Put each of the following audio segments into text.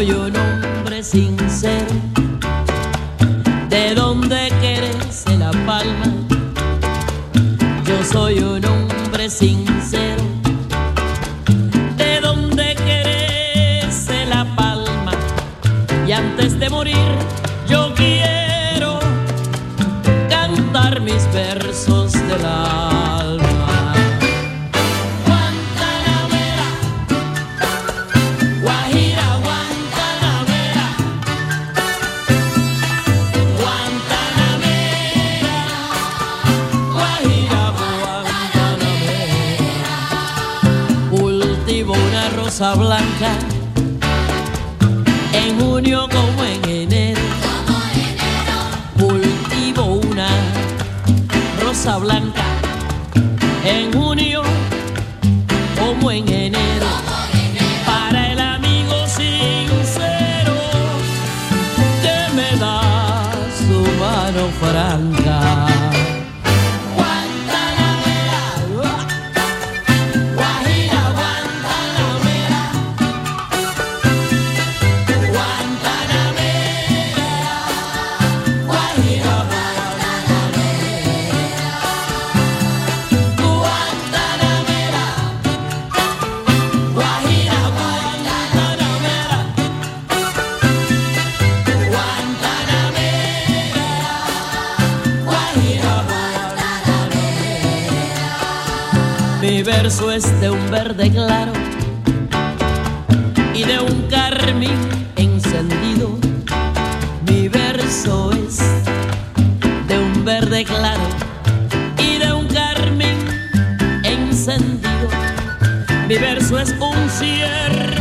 soy un hombre sincero. De donde crece la palma, yo soy un hombre sincero. de un carmín encendido. Mi verso es un cierre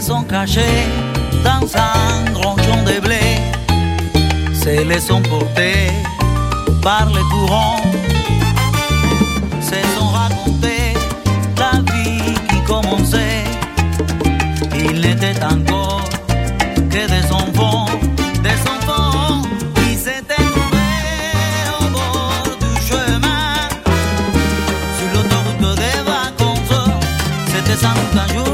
se sont cachés dans un donjon de blé, se les ont portés par le courant, se sont racontés la vie qui commençait. Il n'était encore que des enfants, des enfants qui s'étaient trouvés au bord du chemin. Sur l'autoroute des vacances, c'était sans doute un jour.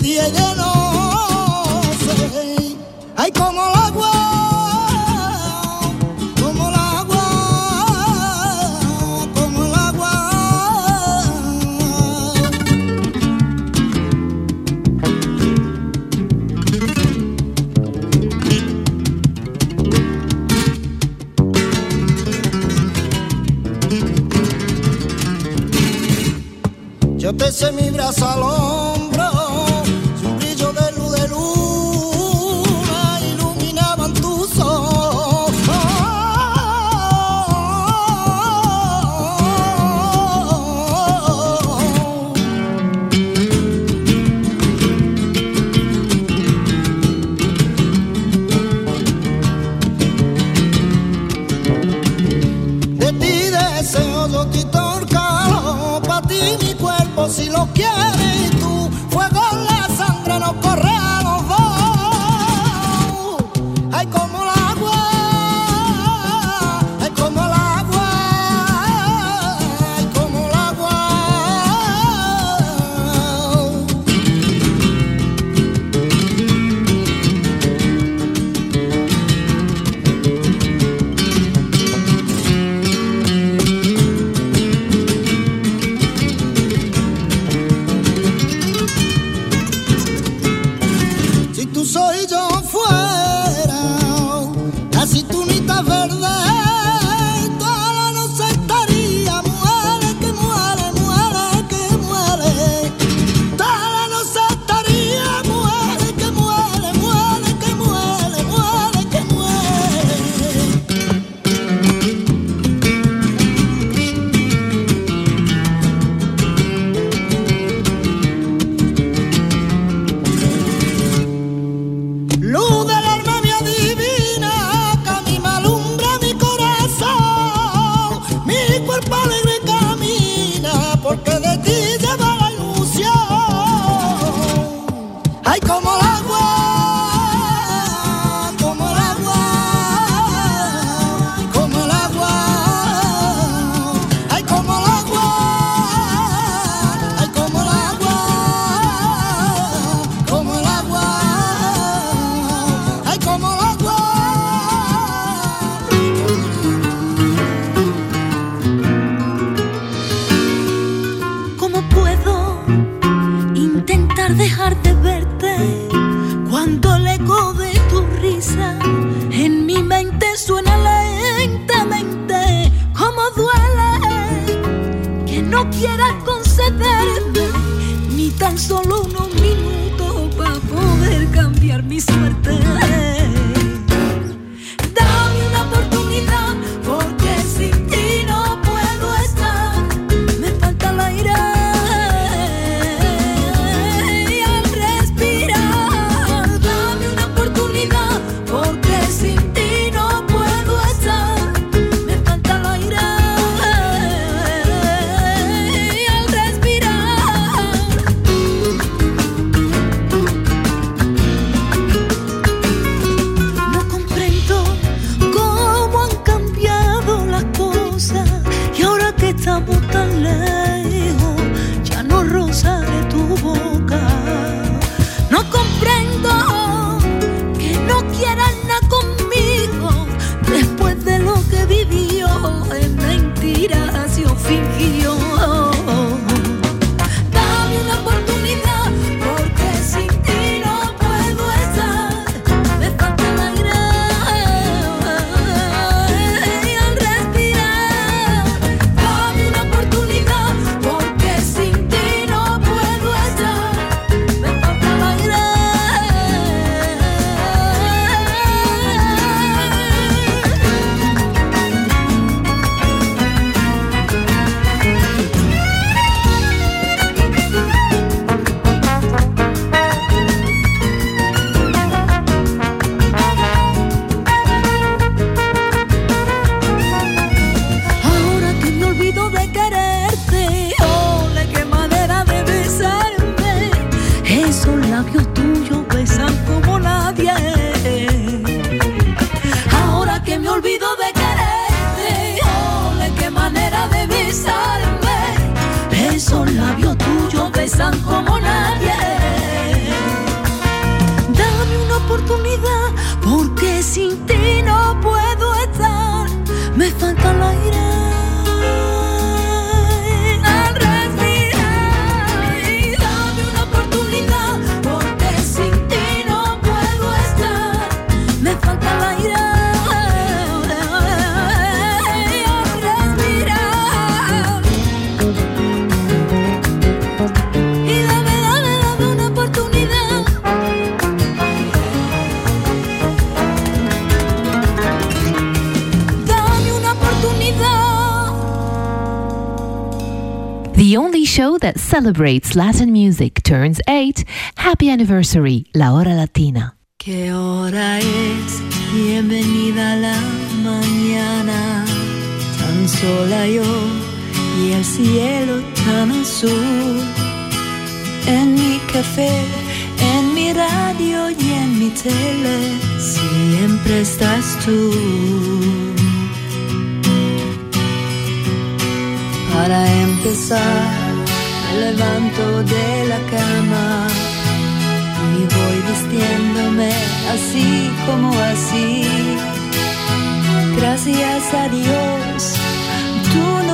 de de noche. Ay, como la agua, como la agua, como el agua. Yo te mi brazo celebrates Latin music turns 8. Happy anniversary, La Hora Latina. ¿Qué hora es? Bienvenida la mañana. Tan sola yo y el cielo tan azul. En mi café, en mi radio y en mi tele, siempre estás tú. Para empezar, levanto de la cama y voy vistiéndome así como así. Gracias a Dios, tú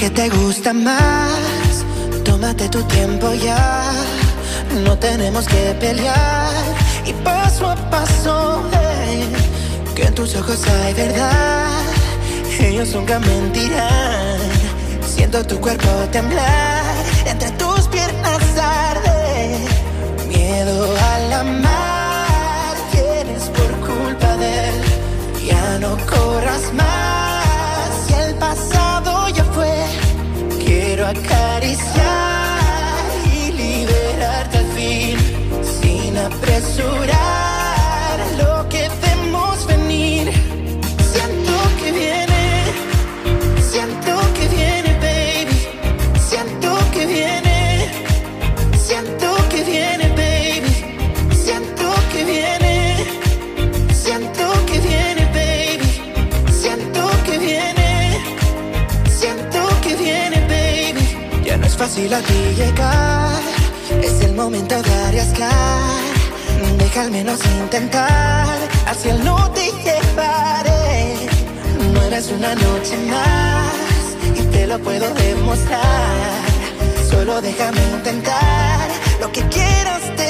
que te gusta más. Tómate tu tiempo ya, no tenemos que pelear. Y paso a paso, hey, que en tus ojos hay verdad. Ellos nunca mentirán. Siento tu cuerpo temblar, entre tus piernas arde. Miedo al amar, tienes por culpa de él. Ya no corras más. acariciar y liberarte al fin sin apresurar. llegar. Es el momento de arriesgar. Deja al menos intentar. Hacia el no te llevaré. No eres una noche más. Y te lo puedo demostrar. Solo déjame intentar lo que quieras te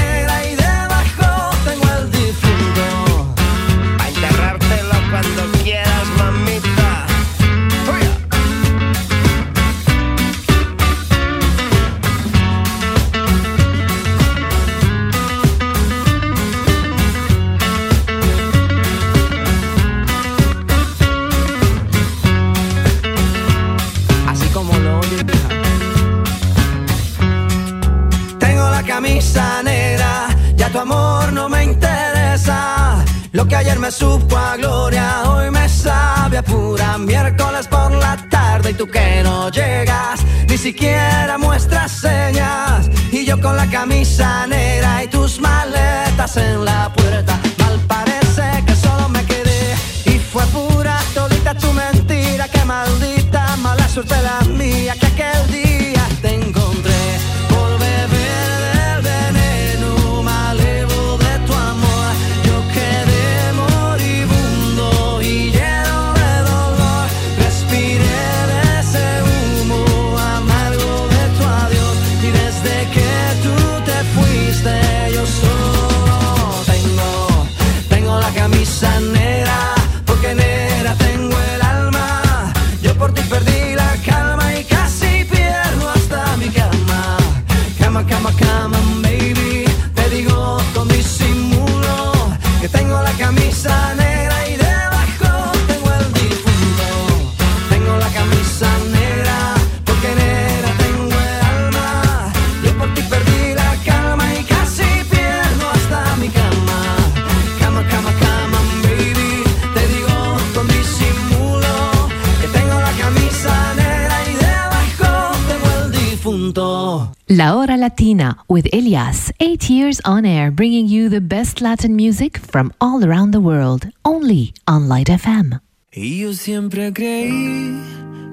La Hora Latina with Elias, eight years on air, bringing you the best Latin music from all around the world, only on Light FM. Y yo siempre creí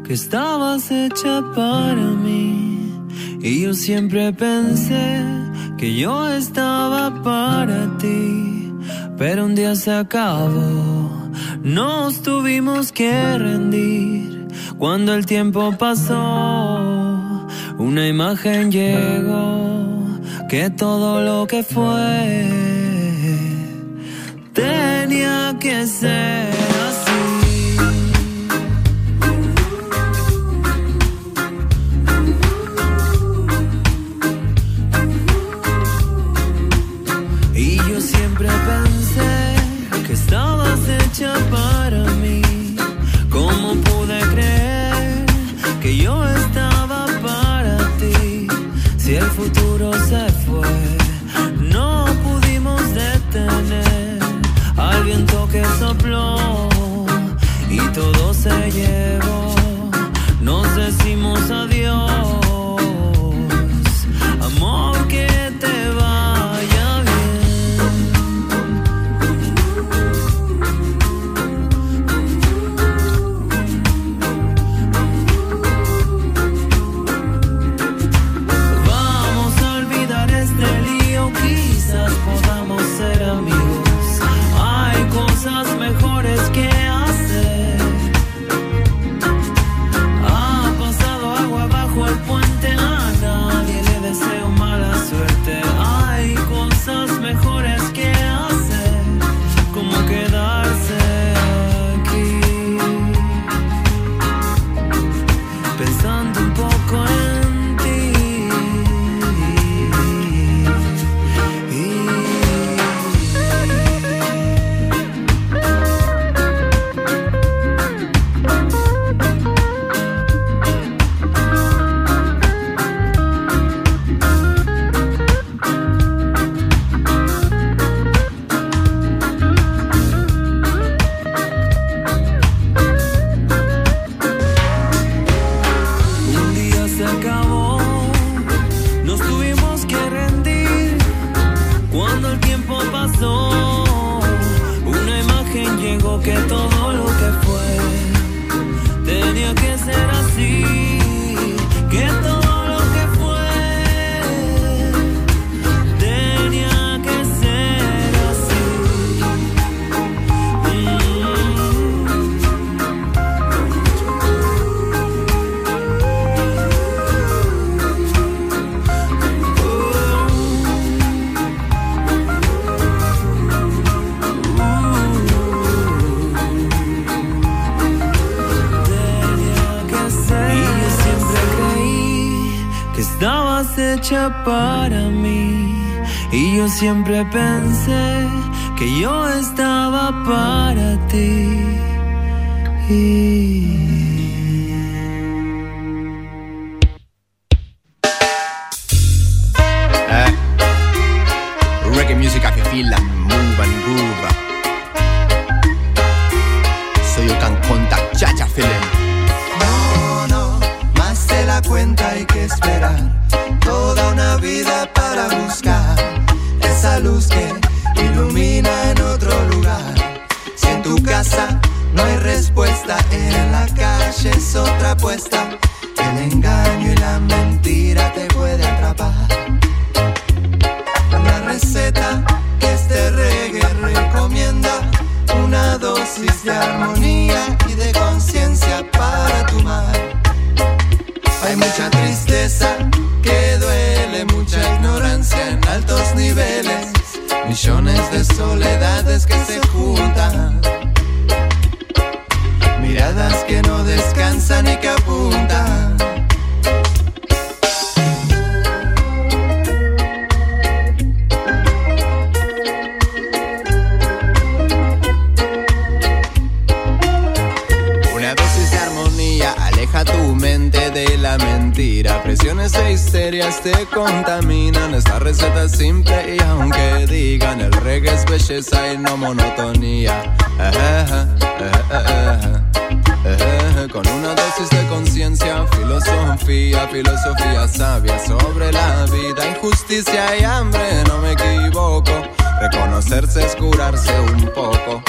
que estabas hecha para mí. Y yo siempre pensé que yo estaba para ti. Pero un día se acabó, nos tuvimos que rendir cuando el tiempo pasó. una imagen llegó que todo lo que fue tenía que ser. 在夜不 Siempre pensé que yo estaba para ti. Y... music I can feel and move and groove. So you can contact No, no, más de la cuenta hay que esperar. Toda una vida para buscar esa luz que ilumina en otro lugar. Si en tu casa no hay respuesta, en la calle es otra apuesta. El engaño y la mentira te puede atrapar. La receta que este reggae recomienda, una dosis de armonía y de conciencia para tu mar. Hay mucha tristeza millones de soledades que se juntan. Miradas que no descansan y que apuntan. Te contaminan. Esta receta es simple y aunque digan el reggae es belleza y no monotonía. Ajá, ajá, ajá. Con una dosis de conciencia, filosofía, filosofía sabia sobre la vida, injusticia y hambre, no me equivoco. Reconocerse es curarse un poco.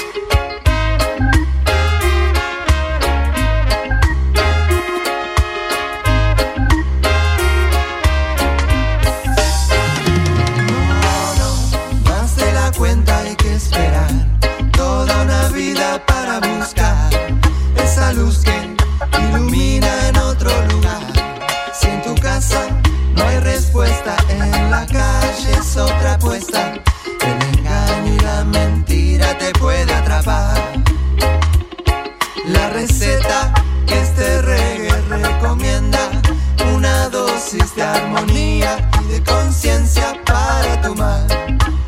En la calle es otra apuesta. El engaño y la mentira te puede atrapar. La receta que este reggae recomienda, una dosis de armonía y de conciencia para tu mar.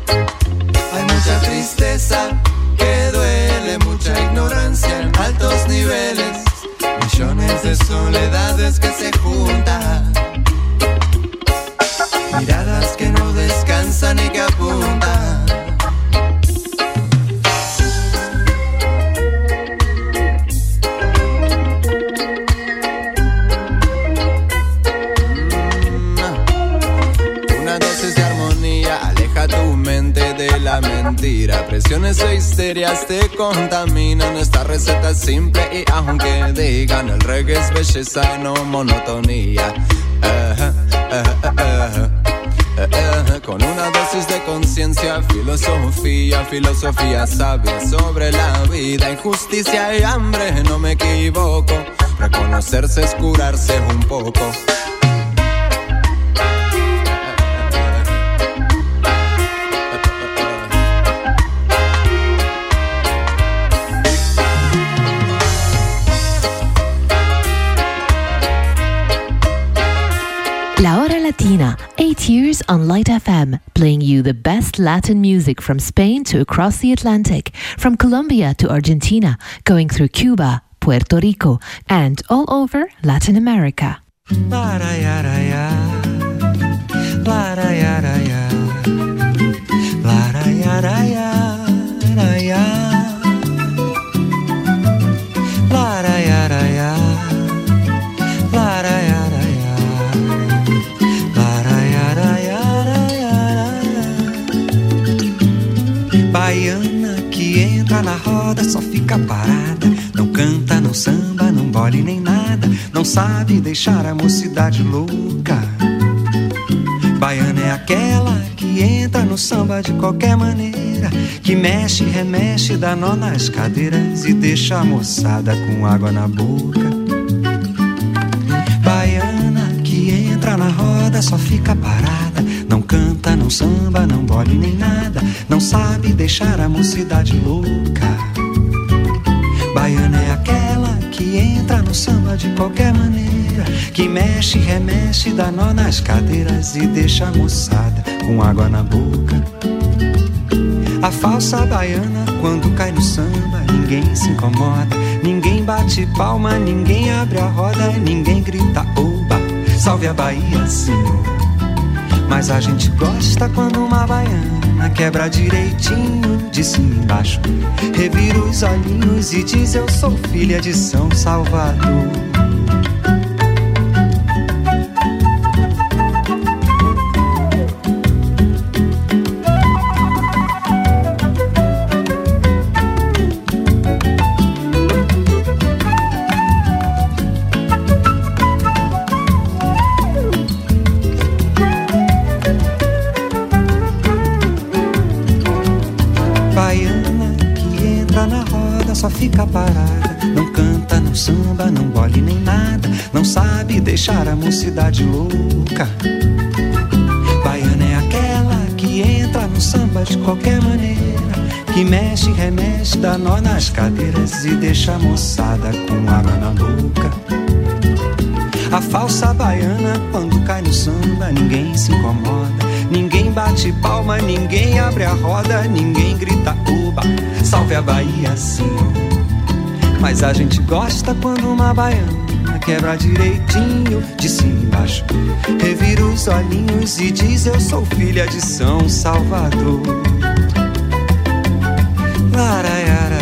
Hay mucha tristeza que duele, mucha ignorancia en altos niveles, millones de soledades que se juntan, Presiones e histerias te contaminan. Esta receta es simple y aunque digan el reggae es belleza y no monotonía. Con una dosis de conciencia, filosofía, filosofía sabia sobre la vida, injusticia y hambre, no me equivoco. Reconocerse es curarse un poco. On Light FM, playing you the best Latin music from Spain to across the Atlantic, from Colombia to Argentina, going through Cuba, Puerto Rico, and all over Latin America. Larayaraya, larayaraya, larayaraya, na roda só fica parada. Não canta, não samba, não bole nem nada. Não sabe deixar a mocidade louca. Baiana é aquela que entra no samba de qualquer maneira. Que mexe, remexe, dá nó nas cadeiras e deixa a moçada com água na boca. Baiana que entra na roda só fica parada. Não canta, não samba, não bole nem nada. Não sabe deixar a mocidade louca. Baiana é aquela que entra no samba de qualquer maneira. Que mexe, remexe, dá nó nas cadeiras e deixa a moçada com água na boca. A falsa baiana, quando cai no samba, ninguém se incomoda. Ninguém bate palma, ninguém abre a roda, ninguém grita oba. Salve a Bahia, senhor. Mas a gente gosta quando uma baiana quebra direitinho de cima embaixo. Revira os olhinhos e diz: Eu sou filha de São Salvador. deixar a mocidade louca. Baiana é aquela que entra no samba de qualquer maneira, que mexe, remexe, dá nó nas cadeiras e deixa a moçada com água na boca. A falsa baiana, quando cai no samba, ninguém se incomoda. Ninguém bate palma, ninguém abre a roda, ninguém grita oba, salve a Bahia, sim. Mas a gente gosta quando uma baiana quebra direitinho, de cima e embaixo. Revira os olhinhos e diz: Eu sou filha de São Salvador. Laraiara.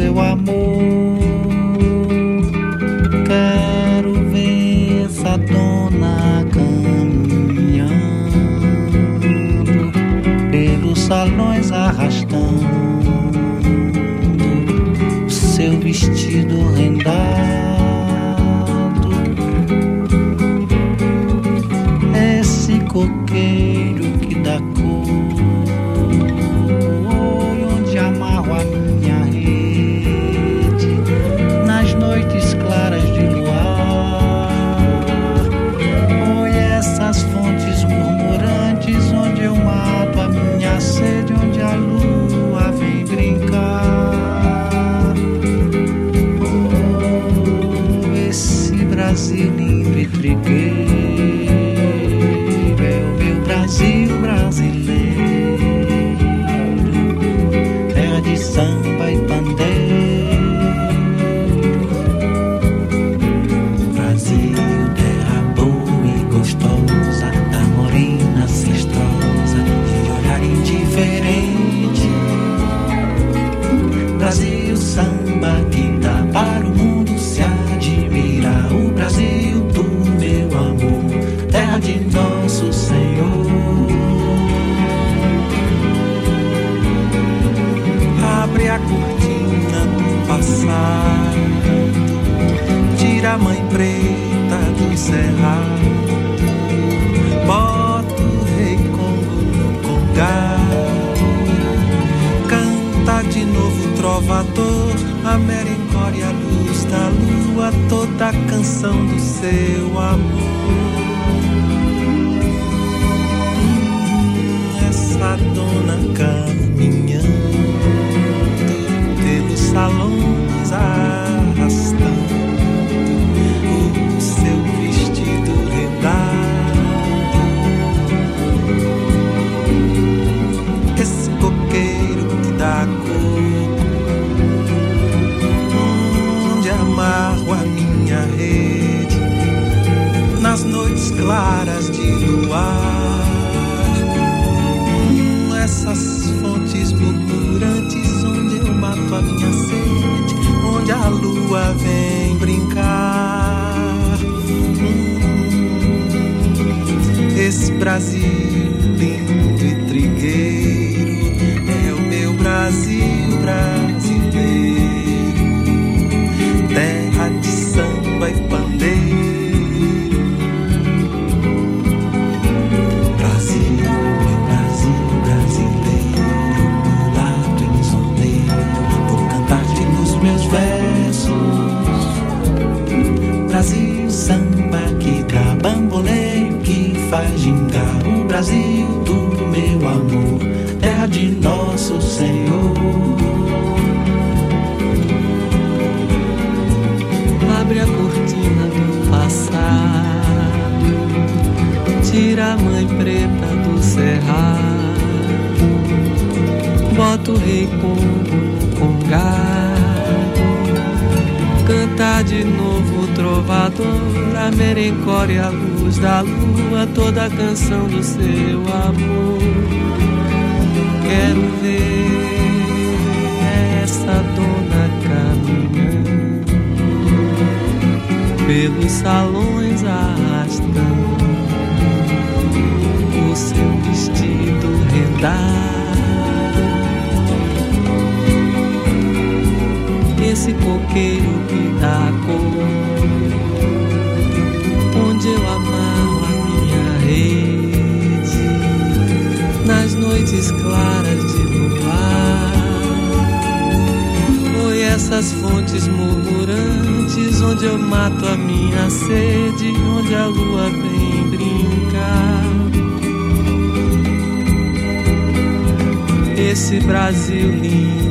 você o amor. Noites claras de luar. Foi essas fontes murmurantes onde eu mato a minha sede, onde a lua vem brincar. Esse Brasil lindo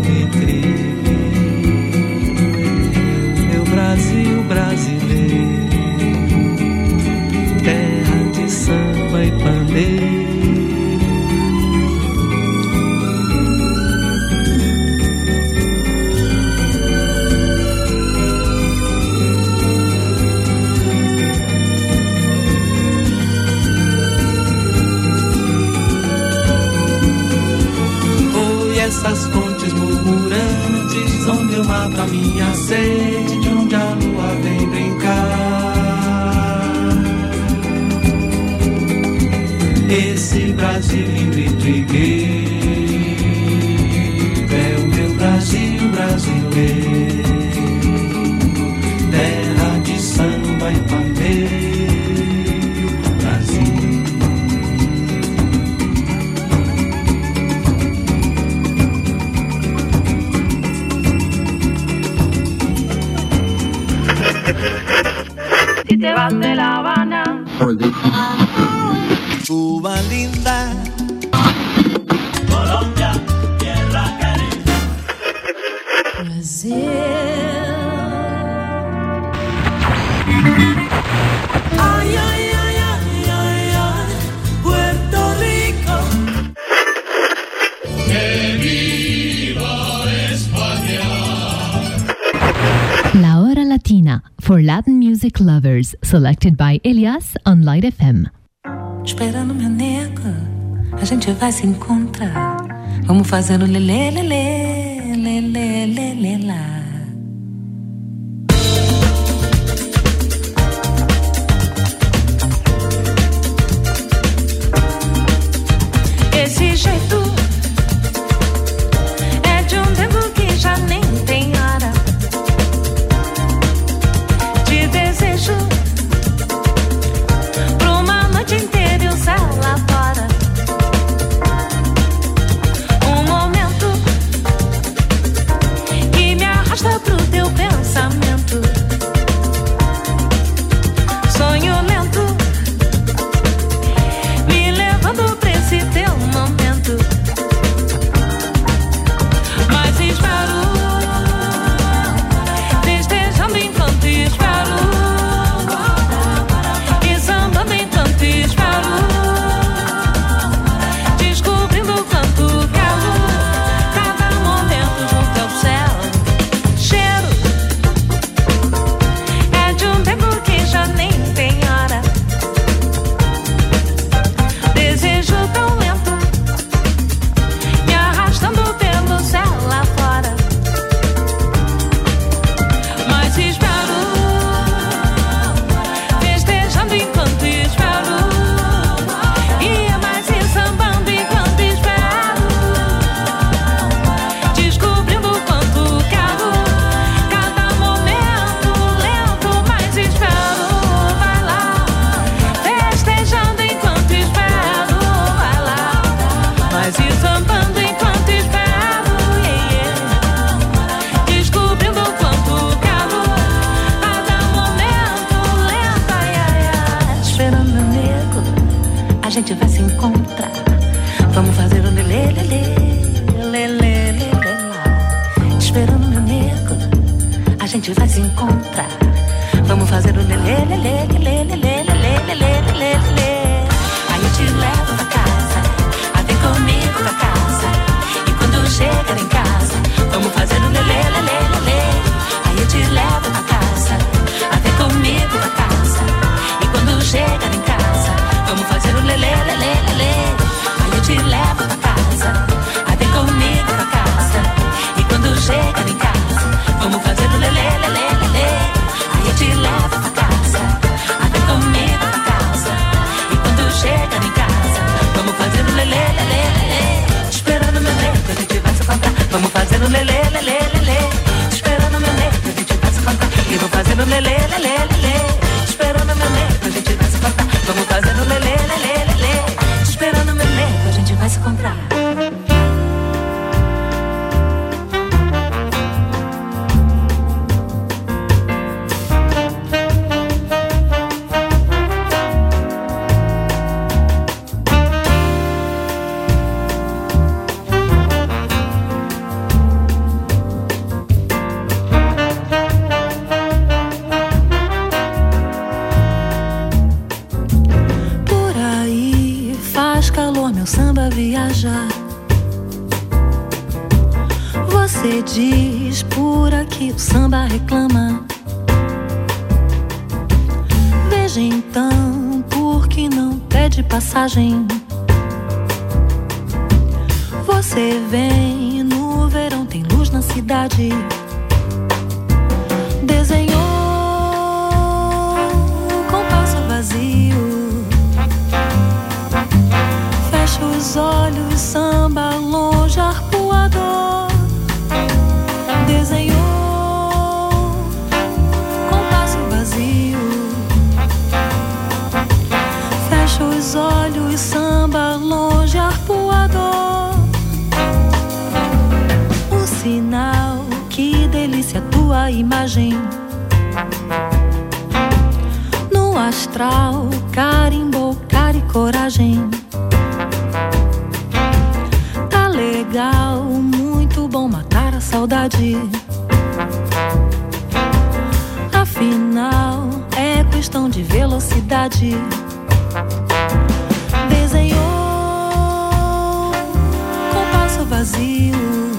Essas fontes murmurantes onde eu mato a minha sede, de onde a lua vem brincar. Esse Brasil lindo e trigueiro linda. Colombia, tierra querida. Ay, ay, ay, ay, ay, ay, Puerto Rico. Que viva España. La Hora Latina for Latin music lovers, selected by Elias on Light FM. Esperando meu nego, a gente vai se encontrar. Vamos fazendo lelê, lelê, lelê, lelê, lá. Esse jeito é de um tempo que já nem tem hora. Te desejo gente vai se encontrar. Vamos fazer um lelê, lelê, lelê, lelê, lá. Esperando meu nego, a gente vai se encontrar. cidade. viagem. No astral, carimbo, cara coragem. Tá legal, muito bom matar a saudade. Afinal, é questão de velocidade. Desenhou compasso vazio